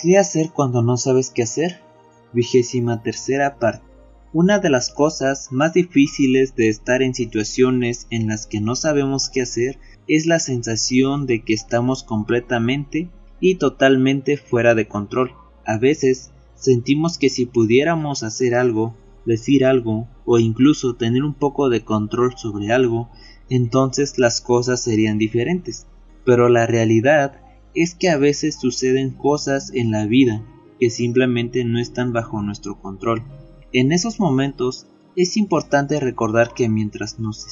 ¿Qué hacer cuando no sabes qué hacer? Vigésima tercera parte. Una de las cosas más difíciles de estar en situaciones en las que no sabemos qué hacer es la sensación de que estamos completamente y totalmente fuera de control. A veces sentimos que si pudiéramos hacer algo, decir algo o incluso tener un poco de control sobre algo, entonces las cosas serían diferentes. Pero la realidad es que a veces suceden cosas en la vida que simplemente no están bajo nuestro control. En esos momentos es importante recordar que mientras nos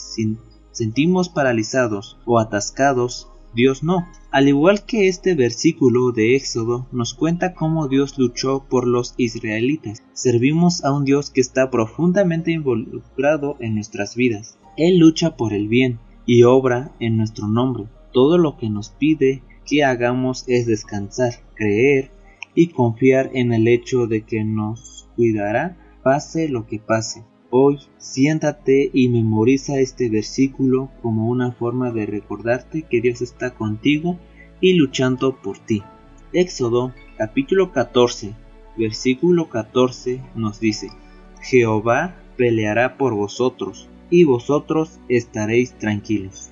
sentimos paralizados o atascados, Dios no. Al igual que este versículo de Éxodo nos cuenta cómo Dios luchó por los israelitas. Servimos a un Dios que está profundamente involucrado en nuestras vidas. Él lucha por el bien y obra en nuestro nombre. Todo lo que nos pide que hagamos es descansar, creer y confiar en el hecho de que nos cuidará pase lo que pase. Hoy siéntate y memoriza este versículo como una forma de recordarte que Dios está contigo y luchando por ti. Éxodo capítulo 14 versículo 14 nos dice, Jehová peleará por vosotros y vosotros estaréis tranquilos.